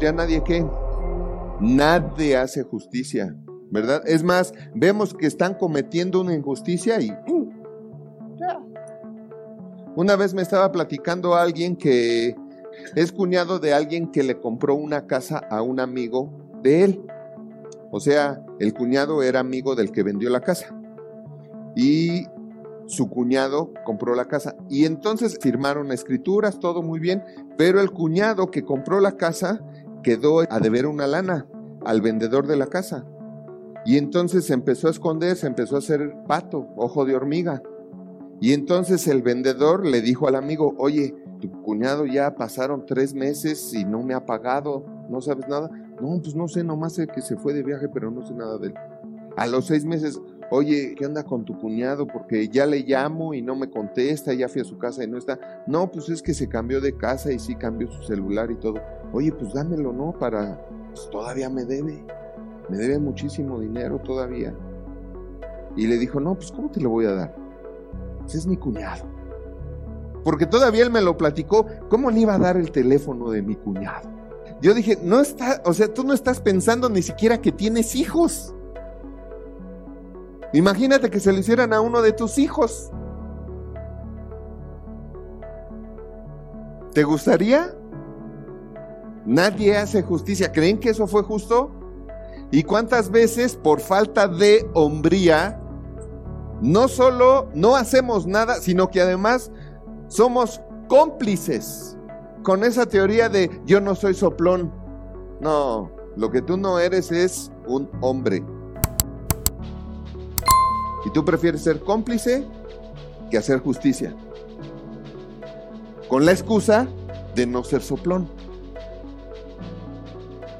ya nadie qué. Nadie hace justicia, ¿verdad? Es más, vemos que están cometiendo una injusticia y Una vez me estaba platicando alguien que es cuñado de alguien que le compró una casa a un amigo de él. O sea, el cuñado era amigo del que vendió la casa. Y su cuñado compró la casa. Y entonces firmaron escrituras, todo muy bien, pero el cuñado que compró la casa quedó a deber una lana al vendedor de la casa. Y entonces se empezó a esconder, se empezó a hacer pato, ojo de hormiga. Y entonces el vendedor le dijo al amigo, oye, tu cuñado ya pasaron tres meses y no me ha pagado, ¿no sabes nada? No, pues no sé, nomás sé que se fue de viaje, pero no sé nada de él. A los seis meses, oye, ¿qué anda con tu cuñado? Porque ya le llamo y no me contesta, ya fui a su casa y no está. No, pues es que se cambió de casa y sí cambió su celular y todo. Oye, pues dámelo, ¿no? Para, pues todavía me debe. Me debe muchísimo dinero todavía. Y le dijo, no, pues ¿cómo te lo voy a dar? Pues es mi cuñado. Porque todavía él me lo platicó, ¿cómo le iba a dar el teléfono de mi cuñado? Yo dije, no está, o sea, tú no estás pensando ni siquiera que tienes hijos. Imagínate que se lo hicieran a uno de tus hijos. ¿Te gustaría? Nadie hace justicia. ¿Creen que eso fue justo? ¿Y cuántas veces por falta de hombría no solo no hacemos nada, sino que además somos cómplices con esa teoría de yo no soy soplón? No, lo que tú no eres es un hombre. Y tú prefieres ser cómplice que hacer justicia. Con la excusa de no ser soplón.